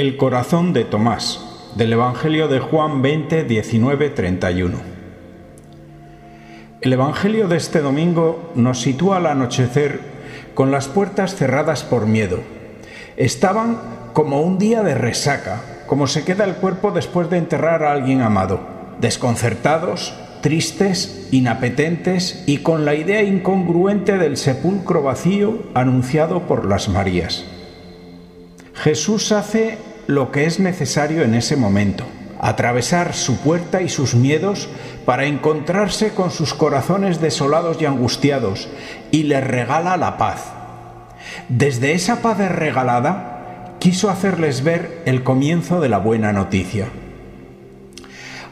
El corazón de Tomás, del Evangelio de Juan 20, 19, 31. El Evangelio de este domingo nos sitúa al anochecer con las puertas cerradas por miedo. Estaban como un día de resaca, como se queda el cuerpo después de enterrar a alguien amado, desconcertados, tristes, inapetentes y con la idea incongruente del sepulcro vacío anunciado por las Marías. Jesús hace lo que es necesario en ese momento, atravesar su puerta y sus miedos para encontrarse con sus corazones desolados y angustiados, y les regala la paz. Desde esa paz regalada, quiso hacerles ver el comienzo de la buena noticia.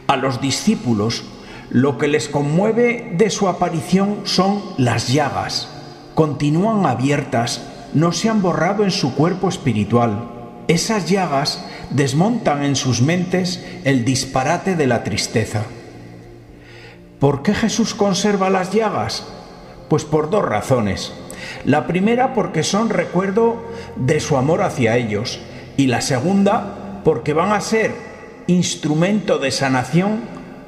A los discípulos lo que les conmueve de su aparición son las llagas. Continúan abiertas, no se han borrado en su cuerpo espiritual. Esas llagas desmontan en sus mentes el disparate de la tristeza. ¿Por qué Jesús conserva las llagas? Pues por dos razones. La primera porque son recuerdo de su amor hacia ellos y la segunda porque van a ser instrumento de sanación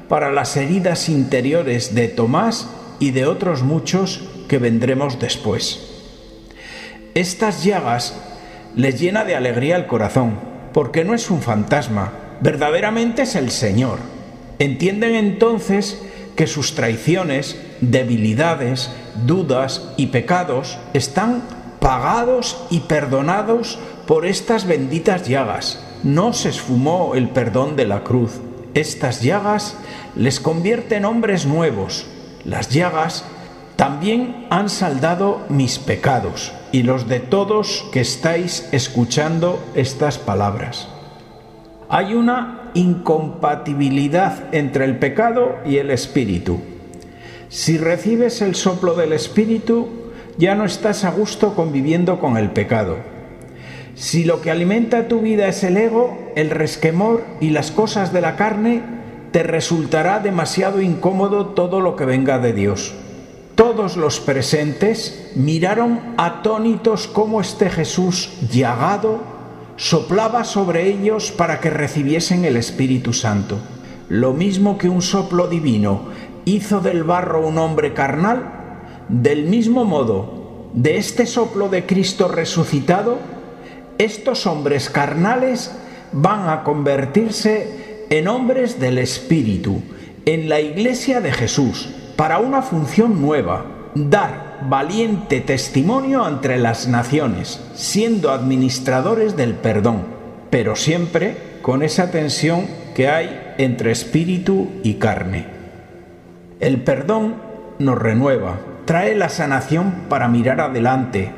para las heridas interiores de Tomás y de otros muchos que vendremos después. Estas llagas les llena de alegría el corazón, porque no es un fantasma, verdaderamente es el Señor. Entienden entonces que sus traiciones, debilidades, dudas y pecados están pagados y perdonados por estas benditas llagas. No se esfumó el perdón de la cruz. Estas llagas les convierte en hombres nuevos. Las llagas también han saldado mis pecados y los de todos que estáis escuchando estas palabras. Hay una incompatibilidad entre el pecado y el espíritu. Si recibes el soplo del espíritu, ya no estás a gusto conviviendo con el pecado. Si lo que alimenta tu vida es el ego, el resquemor y las cosas de la carne, te resultará demasiado incómodo todo lo que venga de Dios. Todos los presentes miraron atónitos cómo este Jesús llagado soplaba sobre ellos para que recibiesen el Espíritu Santo. Lo mismo que un soplo divino hizo del barro un hombre carnal, del mismo modo, de este soplo de Cristo resucitado, estos hombres carnales van a convertirse en hombres del Espíritu, en la Iglesia de Jesús, para una función nueva, dar valiente testimonio entre las naciones, siendo administradores del perdón, pero siempre con esa tensión que hay entre espíritu y carne. El perdón nos renueva, trae la sanación para mirar adelante.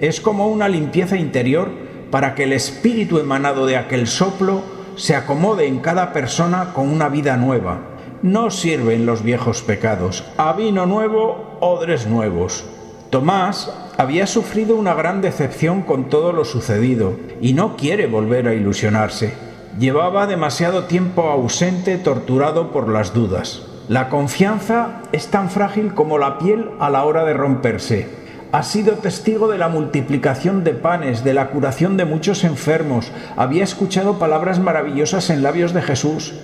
Es como una limpieza interior para que el espíritu emanado de aquel soplo se acomode en cada persona con una vida nueva. No sirven los viejos pecados. A vino nuevo, odres nuevos. Tomás había sufrido una gran decepción con todo lo sucedido y no quiere volver a ilusionarse. Llevaba demasiado tiempo ausente, torturado por las dudas. La confianza es tan frágil como la piel a la hora de romperse ha sido testigo de la multiplicación de panes, de la curación de muchos enfermos, había escuchado palabras maravillosas en labios de Jesús,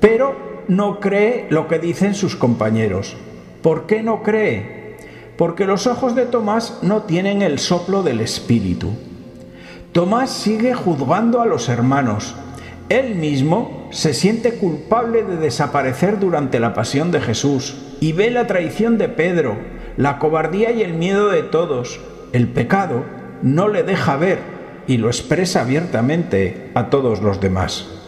pero no cree lo que dicen sus compañeros. ¿Por qué no cree? Porque los ojos de Tomás no tienen el soplo del Espíritu. Tomás sigue juzgando a los hermanos. Él mismo se siente culpable de desaparecer durante la pasión de Jesús y ve la traición de Pedro, la cobardía y el miedo de todos. El pecado no le deja ver y lo expresa abiertamente a todos los demás.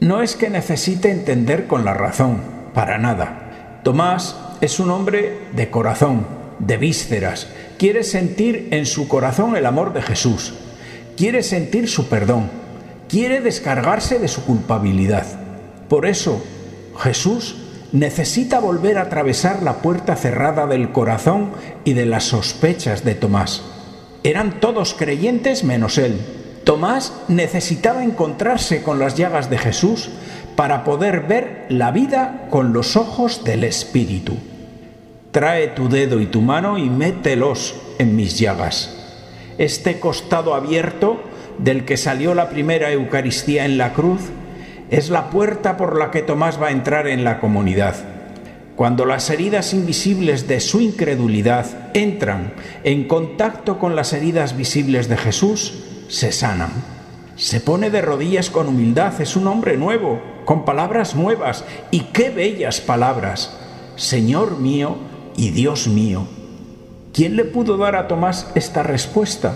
No es que necesite entender con la razón, para nada. Tomás es un hombre de corazón, de vísceras. Quiere sentir en su corazón el amor de Jesús. Quiere sentir su perdón. Quiere descargarse de su culpabilidad. Por eso, Jesús necesita volver a atravesar la puerta cerrada del corazón y de las sospechas de Tomás. Eran todos creyentes menos él. Tomás necesitaba encontrarse con las llagas de Jesús para poder ver la vida con los ojos del Espíritu. Trae tu dedo y tu mano y mételos en mis llagas. Este costado abierto del que salió la primera Eucaristía en la cruz, es la puerta por la que Tomás va a entrar en la comunidad. Cuando las heridas invisibles de su incredulidad entran en contacto con las heridas visibles de Jesús, se sanan. Se pone de rodillas con humildad, es un hombre nuevo, con palabras nuevas, y qué bellas palabras. Señor mío y Dios mío. ¿Quién le pudo dar a Tomás esta respuesta?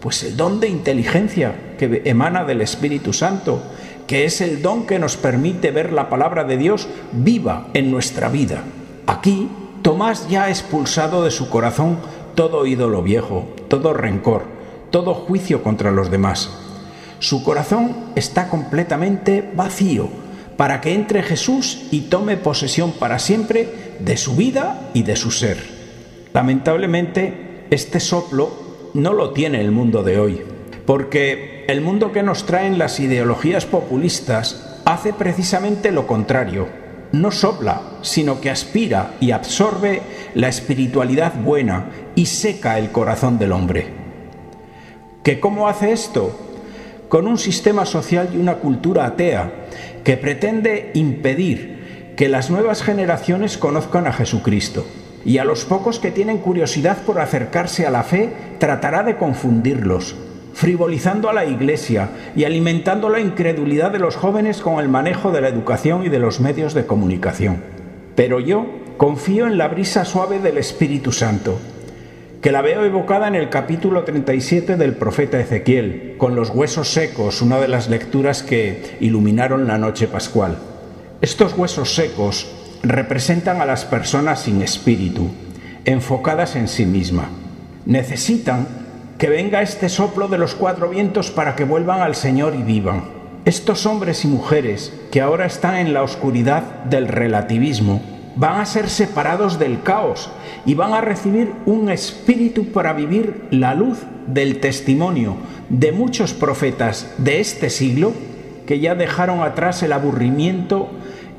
Pues el don de inteligencia que emana del Espíritu Santo, que es el don que nos permite ver la palabra de Dios viva en nuestra vida. Aquí, Tomás ya ha expulsado de su corazón todo ídolo viejo, todo rencor, todo juicio contra los demás. Su corazón está completamente vacío para que entre Jesús y tome posesión para siempre de su vida y de su ser. Lamentablemente, este soplo no lo tiene el mundo de hoy, porque el mundo que nos traen las ideologías populistas hace precisamente lo contrario. No sopla, sino que aspira y absorbe la espiritualidad buena y seca el corazón del hombre. ¿Que cómo hace esto? Con un sistema social y una cultura atea que pretende impedir que las nuevas generaciones conozcan a Jesucristo. Y a los pocos que tienen curiosidad por acercarse a la fe, tratará de confundirlos, frivolizando a la Iglesia y alimentando la incredulidad de los jóvenes con el manejo de la educación y de los medios de comunicación. Pero yo confío en la brisa suave del Espíritu Santo, que la veo evocada en el capítulo 37 del profeta Ezequiel, con los huesos secos, una de las lecturas que iluminaron la noche pascual. Estos huesos secos representan a las personas sin espíritu, enfocadas en sí misma. Necesitan que venga este soplo de los cuatro vientos para que vuelvan al Señor y vivan. Estos hombres y mujeres que ahora están en la oscuridad del relativismo van a ser separados del caos y van a recibir un espíritu para vivir la luz del testimonio de muchos profetas de este siglo que ya dejaron atrás el aburrimiento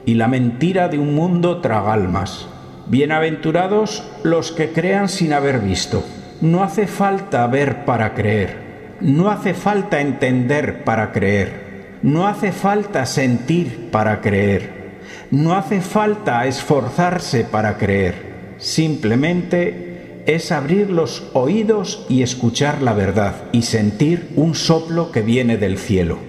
y la mentira de un mundo tragalmas. Bienaventurados los que crean sin haber visto. No hace falta ver para creer. No hace falta entender para creer. No hace falta sentir para creer. No hace falta esforzarse para creer. Simplemente es abrir los oídos y escuchar la verdad y sentir un soplo que viene del cielo.